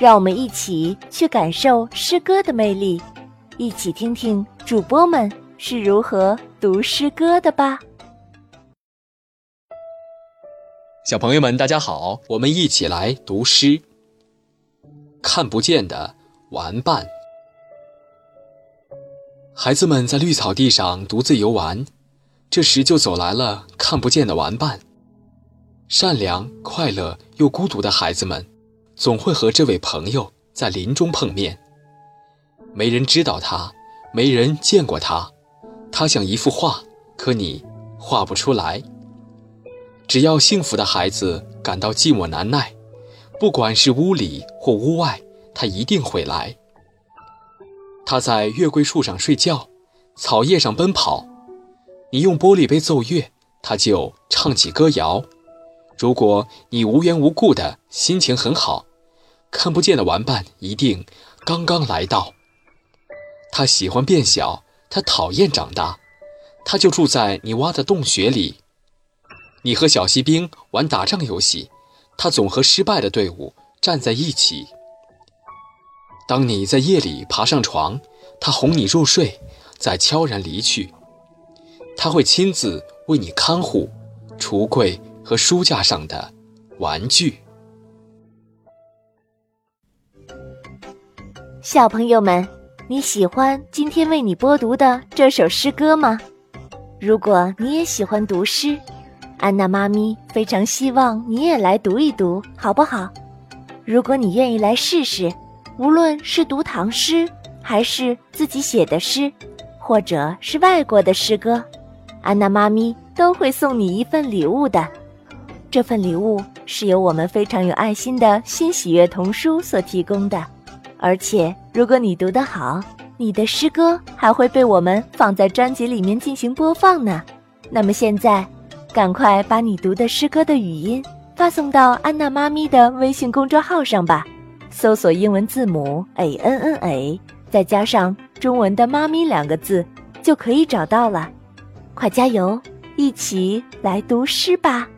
让我们一起去感受诗歌的魅力，一起听听主播们是如何读诗歌的吧。小朋友们，大家好，我们一起来读诗。看不见的玩伴，孩子们在绿草地上独自游玩，这时就走来了看不见的玩伴。善良、快乐又孤独的孩子们。总会和这位朋友在林中碰面。没人知道他，没人见过他，他像一幅画，可你画不出来。只要幸福的孩子感到寂寞难耐，不管是屋里或屋外，他一定会来。他在月桂树上睡觉，草叶上奔跑。你用玻璃杯奏乐，他就唱起歌谣。如果你无缘无故的心情很好。看不见的玩伴一定刚刚来到。他喜欢变小，他讨厌长大，他就住在你挖的洞穴里。你和小锡兵玩打仗游戏，他总和失败的队伍站在一起。当你在夜里爬上床，他哄你入睡，再悄然离去。他会亲自为你看护橱柜和书架上的玩具。小朋友们，你喜欢今天为你播读的这首诗歌吗？如果你也喜欢读诗，安娜妈咪非常希望你也来读一读，好不好？如果你愿意来试试，无论是读唐诗，还是自己写的诗，或者是外国的诗歌，安娜妈咪都会送你一份礼物的。这份礼物是由我们非常有爱心的新喜悦童书所提供的。而且，如果你读得好，你的诗歌还会被我们放在专辑里面进行播放呢。那么现在，赶快把你读的诗歌的语音发送到安娜妈咪的微信公众号上吧，搜索英文字母 a n n a，再加上中文的“妈咪”两个字，就可以找到了。快加油，一起来读诗吧！